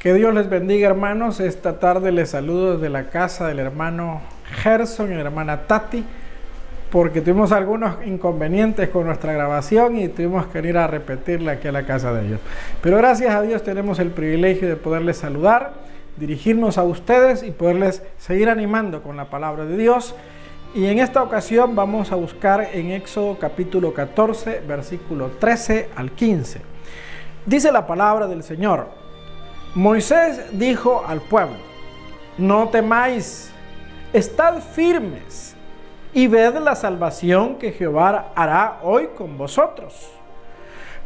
Que Dios les bendiga hermanos. Esta tarde les saludo desde la casa del hermano Gerson y la hermana Tati, porque tuvimos algunos inconvenientes con nuestra grabación y tuvimos que ir a repetirla aquí a la casa de ellos. Pero gracias a Dios tenemos el privilegio de poderles saludar, dirigirnos a ustedes y poderles seguir animando con la palabra de Dios. Y en esta ocasión vamos a buscar en Éxodo capítulo 14, versículo 13 al 15. Dice la palabra del Señor. Moisés dijo al pueblo, no temáis, estad firmes y ved la salvación que Jehová hará hoy con vosotros.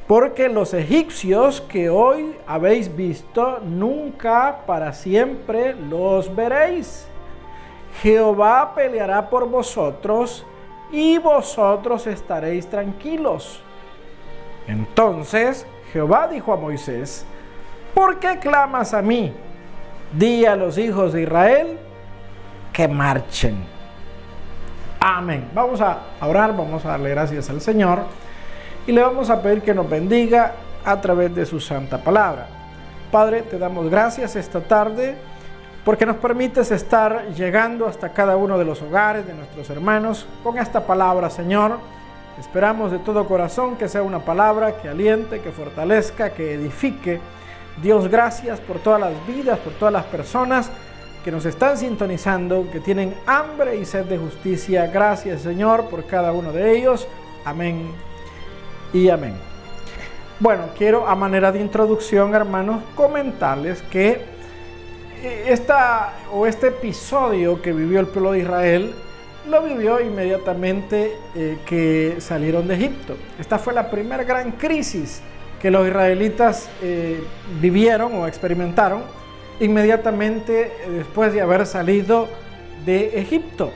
Porque los egipcios que hoy habéis visto, nunca para siempre los veréis. Jehová peleará por vosotros y vosotros estaréis tranquilos. Entonces Jehová dijo a Moisés, ¿por qué clamas a mí? Di a los hijos de Israel que marchen. Amén. Vamos a orar, vamos a darle gracias al Señor y le vamos a pedir que nos bendiga a través de su santa palabra. Padre, te damos gracias esta tarde porque nos permites estar llegando hasta cada uno de los hogares de nuestros hermanos con esta palabra, Señor. Esperamos de todo corazón que sea una palabra que aliente, que fortalezca, que edifique Dios, gracias por todas las vidas, por todas las personas que nos están sintonizando, que tienen hambre y sed de justicia. Gracias, Señor, por cada uno de ellos. Amén y amén. Bueno, quiero a manera de introducción, hermanos, comentarles que eh, esta o este episodio que vivió el pueblo de Israel lo vivió inmediatamente eh, que salieron de Egipto. Esta fue la primera gran crisis que los israelitas eh, vivieron o experimentaron inmediatamente después de haber salido de Egipto.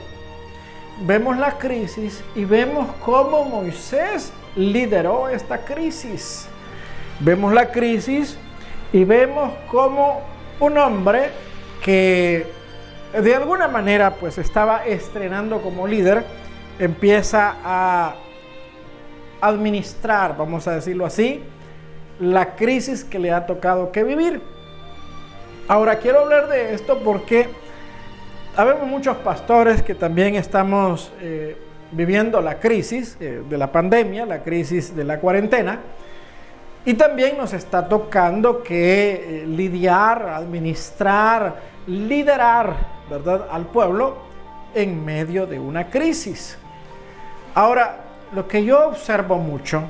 Vemos la crisis y vemos cómo Moisés lideró esta crisis. Vemos la crisis y vemos cómo un hombre que de alguna manera pues estaba estrenando como líder empieza a administrar, vamos a decirlo así, la crisis que le ha tocado que vivir. Ahora quiero hablar de esto porque habemos muchos pastores que también estamos eh, viviendo la crisis eh, de la pandemia, la crisis de la cuarentena, y también nos está tocando que eh, lidiar, administrar, liderar, ¿verdad?, al pueblo en medio de una crisis. Ahora, lo que yo observo mucho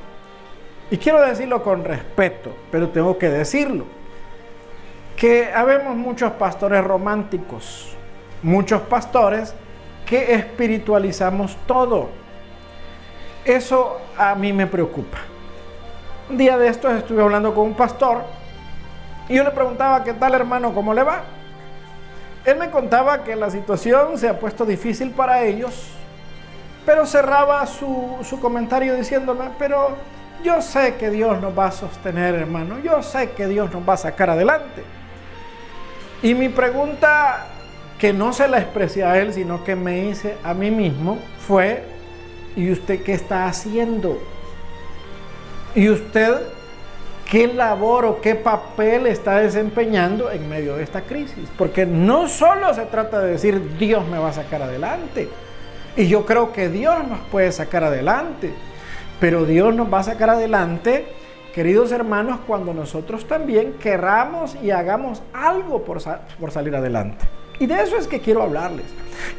y quiero decirlo con respeto, pero tengo que decirlo. Que habemos muchos pastores románticos, muchos pastores que espiritualizamos todo. Eso a mí me preocupa. Un día de estos estuve hablando con un pastor y yo le preguntaba, ¿qué tal hermano? ¿Cómo le va? Él me contaba que la situación se ha puesto difícil para ellos, pero cerraba su, su comentario diciéndome, pero yo sé que Dios nos va a sostener, hermano. Yo sé que Dios nos va a sacar adelante. Y mi pregunta, que no se la expresé a él, sino que me hice a mí mismo, fue, ¿y usted qué está haciendo? ¿Y usted qué labor o qué papel está desempeñando en medio de esta crisis? Porque no solo se trata de decir Dios me va a sacar adelante. Y yo creo que Dios nos puede sacar adelante. Pero Dios nos va a sacar adelante, queridos hermanos, cuando nosotros también querramos y hagamos algo por, por salir adelante. Y de eso es que quiero hablarles.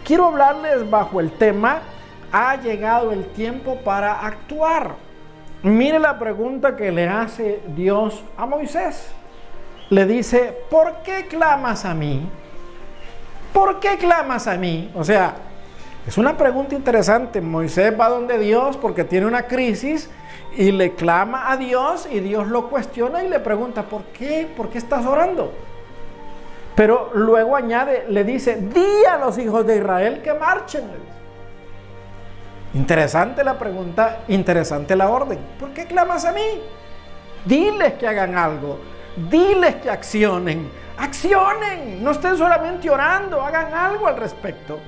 Quiero hablarles bajo el tema, ha llegado el tiempo para actuar. Mire la pregunta que le hace Dios a Moisés. Le dice, ¿por qué clamas a mí? ¿Por qué clamas a mí? O sea, es una pregunta interesante. Moisés va donde Dios porque tiene una crisis y le clama a Dios y Dios lo cuestiona y le pregunta, ¿por qué? ¿Por qué estás orando? Pero luego añade, le dice, di a los hijos de Israel que marchen. Interesante la pregunta, interesante la orden. ¿Por qué clamas a mí? Diles que hagan algo, diles que accionen, accionen, no estén solamente orando, hagan algo al respecto.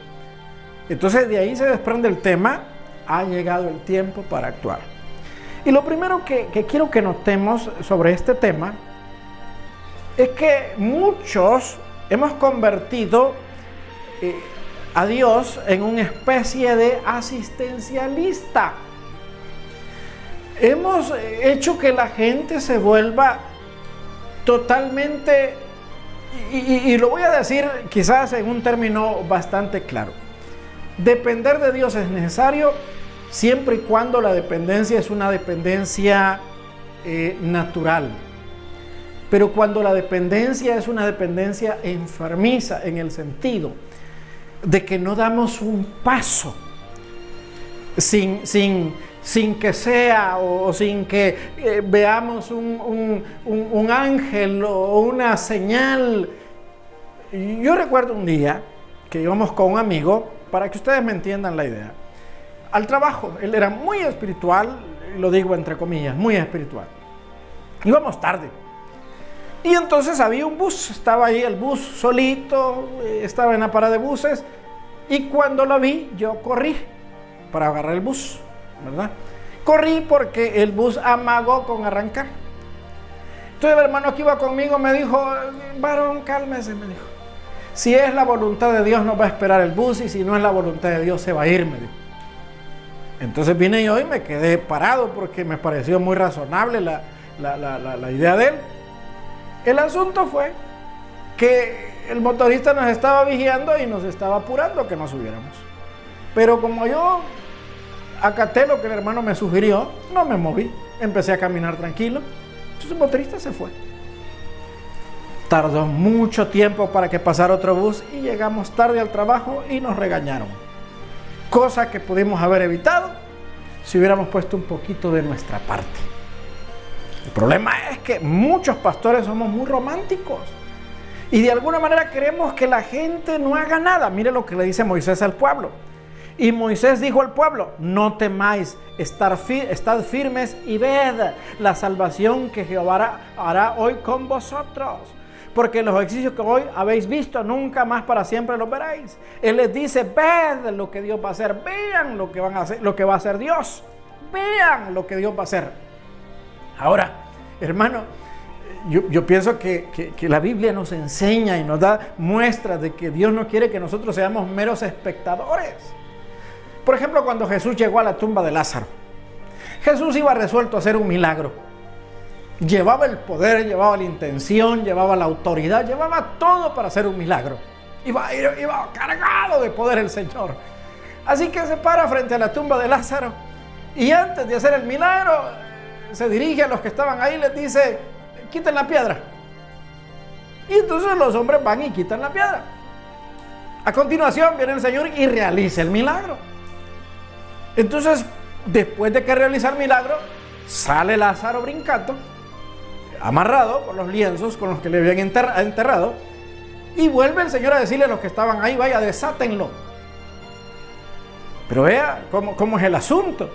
Entonces de ahí se desprende el tema, ha llegado el tiempo para actuar. Y lo primero que, quiero que notemos sobre este tema es que muchos hemos convertido eh, a Dios en una especie de asistencialista. Hemos hecho que la gente se vuelva totalmente, y, lo voy a decir quizás en un término bastante claro, depender de Dios es necesario siempre y cuando la dependencia es una dependencia eh, natural. Pero cuando la dependencia es una dependencia enfermiza en el sentido de que no damos un paso sin, sin, sin que sea o, sin que eh, veamos un, un, ángel o una señal. Yo recuerdo un día que íbamos con un amigo, para que ustedes me entiendan la idea, al trabajo. Él era muy espiritual, lo digo entre comillas, muy espiritual. Íbamos tarde. Y entonces había un bus, estaba ahí el bus solito, eh, estaba en la parada de buses, y cuando lo vi, yo corrí para agarrar el bus, ¿verdad? Corrí porque el bus amagó con arrancar. Entonces el hermano que iba conmigo me dijo, varón, cálmese, me dijo. Si es la voluntad de Dios, no va a esperar el bus, y si no es la voluntad de Dios, se va a ir, me dijo. Entonces vine yo y me quedé parado porque me pareció muy razonable la, la idea de él. El asunto fue que el motorista nos estaba vigiando y nos estaba apurando que nos subiéramos. Pero como yo acaté lo que el hermano me sugirió, no me moví, empecé a caminar tranquilo. Entonces el motorista se fue. Tardó mucho tiempo para que pasara otro bus y llegamos tarde al trabajo y nos regañaron. Cosa que pudimos haber evitado si hubiéramos puesto un poquito de nuestra parte. El problema es que muchos pastores somos muy románticos. Y de alguna manera queremos que la gente no haga nada. Mire lo que le dice Moisés al pueblo. Y Moisés dijo al pueblo, no temáis, estad firmes y ved la salvación que Jehová hará hoy con vosotros. Porque los ejercicios que hoy habéis visto, nunca más para siempre los veréis. Él les dice, ved lo que Dios va a hacer, vean lo que, van a hacer, lo que va a hacer Dios, vean lo que Dios va a hacer. Ahora, hermano, yo, pienso que, que, la Biblia nos enseña y nos da muestras de que Dios no quiere que nosotros seamos meros espectadores. Por ejemplo, cuando Jesús llegó a la tumba de Lázaro, Jesús iba resuelto a hacer un milagro. Llevaba el poder, llevaba la intención, llevaba la autoridad, llevaba todo para hacer un milagro. Iba, cargado de poder el Señor. Así que se para frente a la tumba de Lázaro y antes de hacer el milagro se dirige a los que estaban ahí y les dice, quiten la piedra. Y entonces los hombres van y quitan la piedra. A continuación viene el Señor y realiza el milagro. Entonces, después de que realiza el milagro, sale Lázaro brincando, amarrado por los lienzos con los que le habían enterrado, y vuelve el Señor a decirle a los que estaban ahí, vaya, desátenlo. Pero vea cómo, cómo es el asunto.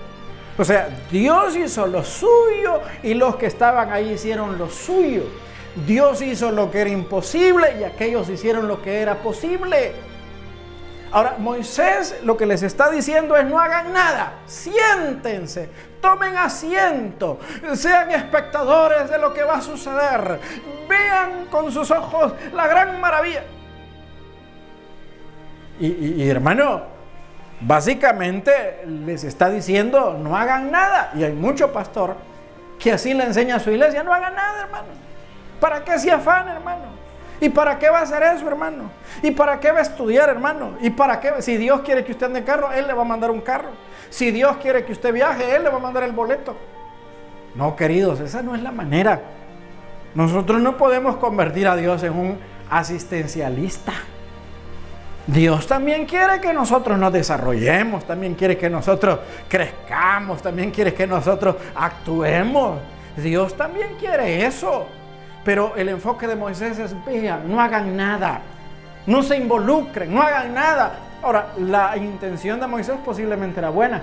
O sea, Dios hizo lo suyo y los que estaban ahí hicieron lo suyo. Dios hizo lo que era imposible y aquellos hicieron lo que era posible. Ahora, Moisés lo que les está diciendo es no hagan nada, siéntense, tomen asiento, sean espectadores de lo que va a suceder, vean con sus ojos la gran maravilla. Y, hermano, básicamente les está diciendo no hagan nada. Y hay mucho pastor que así le enseña a su iglesia, no hagan nada, hermano. ¿Para qué se afán, hermano? ¿Y para qué va a hacer eso, hermano? ¿Y para qué va a estudiar, hermano? ¿Y para qué? Si Dios quiere que usted ande en carro, Él le va a mandar un carro. Si Dios quiere que usted viaje, Él le va a mandar el boleto. No, queridos, esa no es la manera. Nosotros no podemos convertir a Dios en un asistencialista. Dios también quiere que nosotros nos desarrollemos, también quiere que nosotros crezcamos, también quiere que nosotros actuemos. Dios también quiere eso. Pero el enfoque de Moisés es, vean, no hagan nada, no se involucren, no hagan nada. Ahora, la intención de Moisés posiblemente era buena,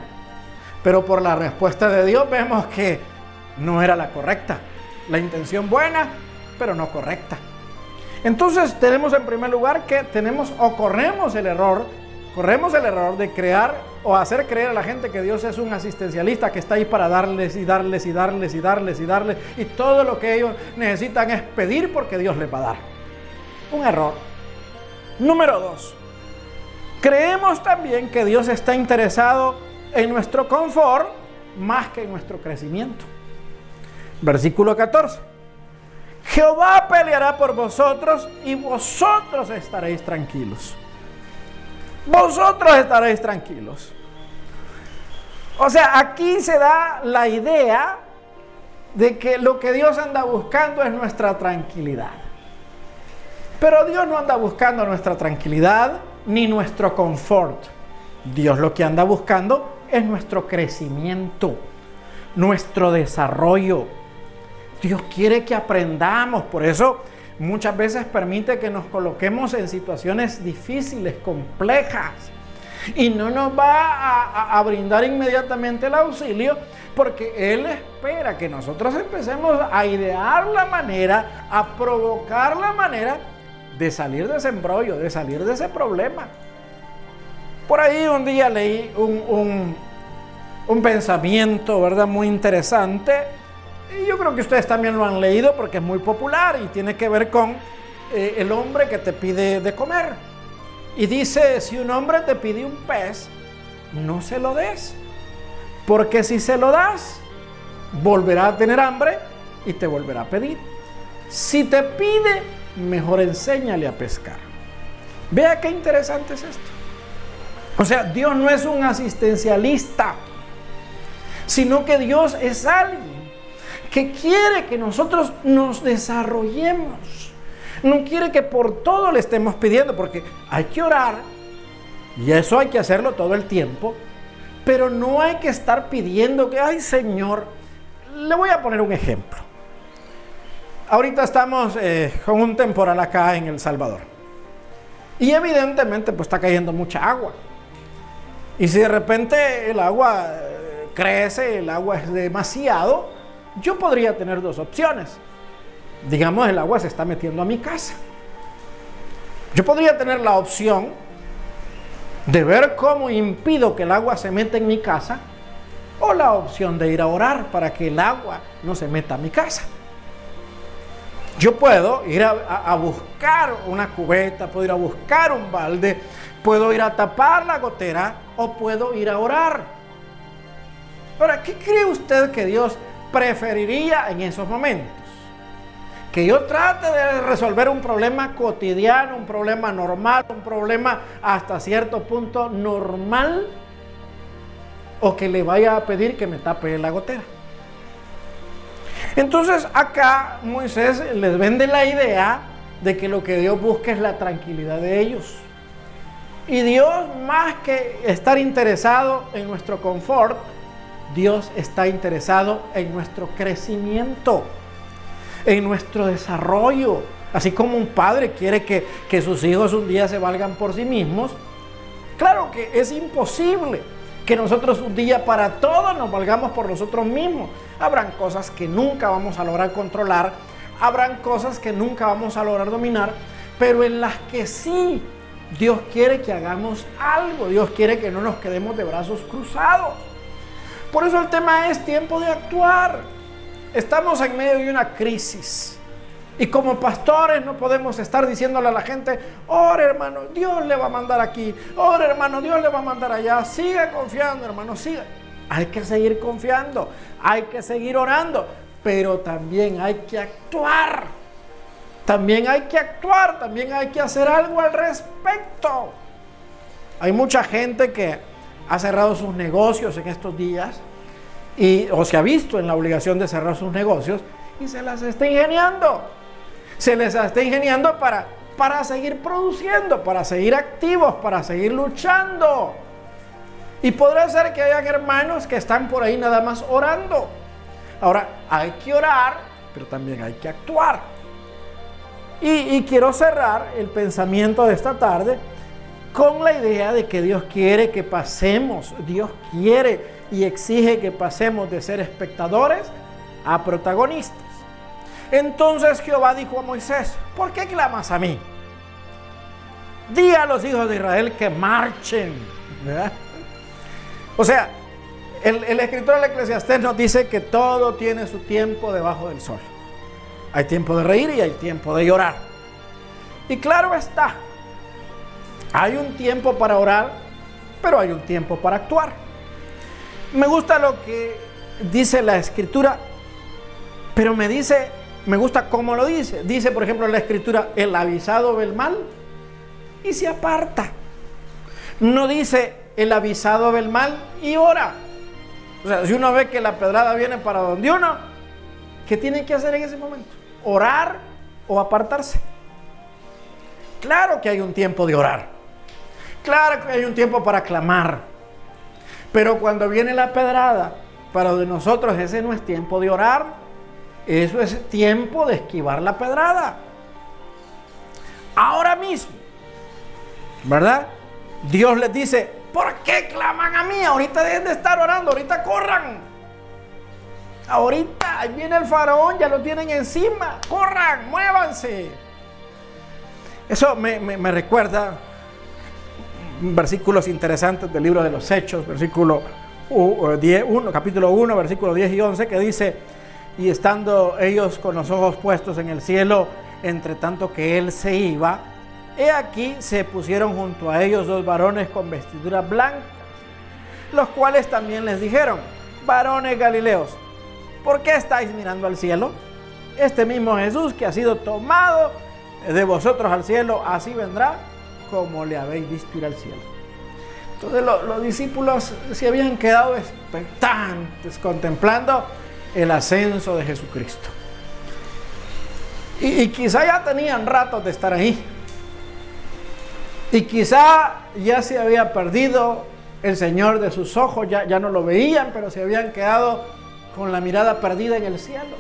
pero por la respuesta de Dios vemos que no era la correcta. La intención buena, pero no correcta. Entonces tenemos en primer lugar que tenemos o corremos el error corremos el error de crear o hacer creer a la gente que Dios es un asistencialista que está ahí para darles y darles y darles y darles y darles y todo lo que ellos necesitan es pedir porque Dios les va a dar. Un error. Número dos. Creemos también que Dios está interesado en nuestro confort más que en nuestro crecimiento. Versículo 14. Jehová peleará por vosotros y vosotros estaréis tranquilos. Vosotros estaréis tranquilos. O sea, aquí se da la idea de que lo que Dios anda buscando es nuestra tranquilidad. Pero Dios no anda buscando nuestra tranquilidad ni nuestro confort. Dios lo que anda buscando es nuestro crecimiento, nuestro desarrollo. Dios quiere que aprendamos, por eso muchas veces permite que nos coloquemos en situaciones difíciles, complejas. Y no nos va a, brindar inmediatamente el auxilio porque Él espera que nosotros empecemos a idear la manera, a provocar la manera de salir de ese embrollo, de salir de ese problema. Por ahí un día leí un, un pensamiento, ¿verdad? Muy interesante y yo creo que ustedes también lo han leído porque es muy popular y tiene que ver con eh, el hombre que te pide de comer. Y dice, si un hombre te pide un pez, no se lo des. Porque si se lo das, volverá a tener hambre y te volverá a pedir. Si te pide, mejor enséñale a pescar. Vea qué interesante es esto. O sea, Dios no es un asistencialista, sino que Dios es alguien que quiere que nosotros nos desarrollemos. No quiere que por todo le estemos pidiendo, porque hay que orar, y eso hay que hacerlo todo el tiempo, pero no hay que estar pidiendo que, ay Señor, le voy a poner un ejemplo. Ahorita estamos eh, con un temporal acá en El Salvador. Y evidentemente pues está cayendo mucha agua. Y si de repente el agua eh, crece, el agua es demasiado, yo podría tener dos opciones. Digamos, el agua se está metiendo a mi casa. Yo podría tener la opción de ver cómo impido que el agua se meta en mi casa o la opción de ir a orar para que el agua no se meta a mi casa. Yo puedo ir a, buscar una cubeta, puedo ir a buscar un balde, puedo ir a tapar la gotera o puedo ir a orar. Ahora, ¿qué cree usted que Dios preferiría en esos momentos? Que yo trate de resolver un problema cotidiano, un problema normal, un problema hasta cierto punto normal, o que le vaya a pedir que me tape la gotera. Entonces acá Moisés les vende la idea de que lo que Dios busca es la tranquilidad de ellos. Y Dios, más que estar interesado en nuestro confort, Dios está interesado en nuestro crecimiento, en nuestro desarrollo. Así como un padre quiere que, que sus hijos un día se valgan por sí mismos, claro que es imposible que nosotros un día para todos nos valgamos por nosotros mismos. Habrán cosas que nunca vamos a lograr controlar, habrán cosas que nunca vamos a lograr dominar, pero en las que sí Dios quiere que hagamos algo, Dios quiere que no nos quedemos de brazos cruzados. Por eso el tema es tiempo de actuar. Estamos en medio de una crisis. Y como pastores no podemos estar diciéndole a la gente, ora hermano, Dios le va a mandar aquí, ora hermano, Dios le va a mandar allá, siga confiando hermano, siga. Hay que seguir confiando, hay que seguir orando, pero también hay que actuar. También hay que actuar, también hay que hacer algo al respecto. Hay mucha gente que ha cerrado sus negocios en estos días y, o se ha visto en la obligación de cerrar sus negocios y se las está ingeniando. Se les está ingeniando para, para seguir produciendo, para seguir activos, para seguir luchando. Y podría ser que hayan hermanos que están por ahí nada más orando. Ahora, hay que orar, pero también hay que actuar. Y quiero cerrar el pensamiento de esta tarde con la idea de que Dios quiere que pasemos, Dios quiere y exige que pasemos de ser espectadores a protagonistas. Entonces Jehová dijo a Moisés, ¿por qué clamas a mí? Di a los hijos de Israel que marchen. O sea, el, el escritor del Eclesiastés nos dice que todo tiene su tiempo debajo del sol. Hay tiempo de reír y hay tiempo de llorar. Y claro está, hay un tiempo para orar, pero hay un tiempo para actuar. Me gusta lo que dice la escritura, pero me dice, me gusta cómo lo dice. Dice, por ejemplo, la escritura, el avisado ve el mal y se aparta. No dice, el avisado ve el mal y ora. O sea, si uno ve que la pedrada viene para donde uno, ¿qué tiene que hacer en ese momento? ¿Orar o apartarse? Claro que hay un tiempo de orar. Claro que hay un tiempo para clamar. Pero cuando viene la pedrada, para de nosotros ese no es tiempo de orar. Eso es tiempo de esquivar la pedrada. Ahora mismo, ¿verdad? Dios les dice, ¿por qué claman a mí? Ahorita deben de estar orando, ahorita corran. Ahorita viene el faraón, ya lo tienen encima. Corran, muévanse. Eso me, recuerda versículos interesantes del libro de los Hechos, versículo 10, capítulo 1, versículo 10 y 11, que dice, y estando ellos con los ojos puestos en el cielo, entre tanto que él se iba, he aquí se pusieron junto a ellos dos varones con vestiduras blancas, los cuales también les dijeron, varones galileos, ¿por qué estáis mirando al cielo? Este mismo Jesús que ha sido tomado de vosotros al cielo, así vendrá como le habéis visto ir al cielo. Entonces los discípulos se habían quedado expectantes contemplando el ascenso de Jesucristo. Y, quizá ya tenían ratos de estar ahí. Y quizá ya se había perdido el Señor de sus ojos, ya, ya no lo veían, pero se habían quedado con la mirada perdida en el cielo.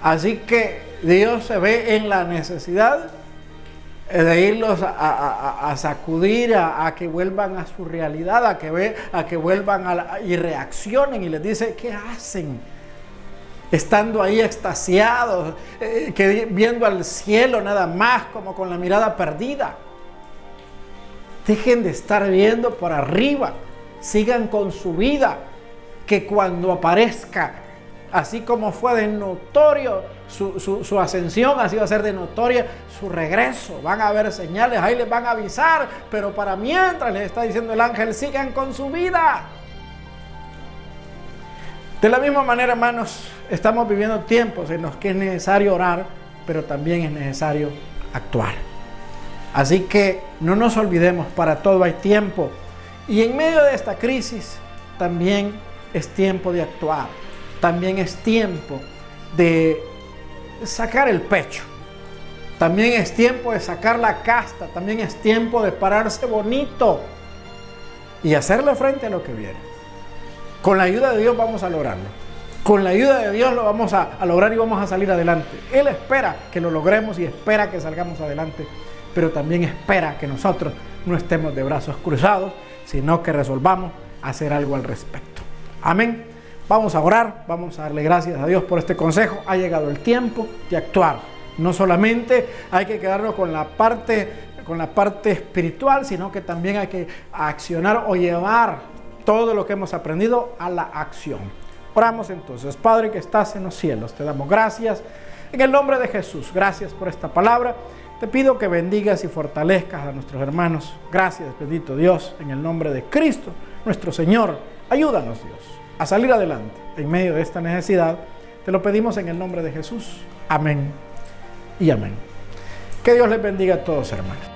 Así que Dios se ve en la necesidad de irlos a, sacudir, a, que vuelvan a su realidad, a que, ve, a que vuelvan a y reaccionen y les dice, ¿qué hacen? Estando ahí extasiados, eh, que, viendo al cielo nada más, como con la mirada perdida. Dejen de estar viendo por arriba, sigan con su vida, que cuando aparezca Así como fue de notorio su, ascensión, así va a ser de notoria su regreso. Van a haber señales, ahí les van a avisar, pero para mientras les está diciendo el ángel, sigan con su vida. De la misma manera, hermanos, estamos viviendo tiempos en los que es necesario orar, pero también es necesario actuar. Así que no nos olvidemos, para todo hay tiempo. Y en medio de esta crisis también es tiempo de actuar también es tiempo de sacar el pecho. También es tiempo de sacar la casta. También es tiempo de pararse bonito y hacerle frente a lo que viene. Con la ayuda de Dios vamos a lograrlo. Con la ayuda de Dios lo vamos a, lograr y vamos a salir adelante. Él espera que lo logremos y espera que salgamos adelante, pero también espera que nosotros no estemos de brazos cruzados, sino que resolvamos hacer algo al respecto. Amén. Vamos a orar, vamos a darle gracias a Dios por este consejo. Ha llegado el tiempo de actuar. No solamente hay que quedarnos con la parte, con la parte espiritual, sino que también hay que accionar o llevar todo lo que hemos aprendido a la acción. Oramos entonces, Padre que estás en los cielos, te damos gracias en el nombre de Jesús. Gracias por esta palabra. Te pido que bendigas y fortalezcas a nuestros hermanos. Gracias, bendito Dios, en el nombre de Cristo, nuestro Señor. Ayúdanos, Dios a salir adelante en medio de esta necesidad. Te lo pedimos en el nombre de Jesús. Amén y amén. Que Dios les bendiga a todos, hermanos.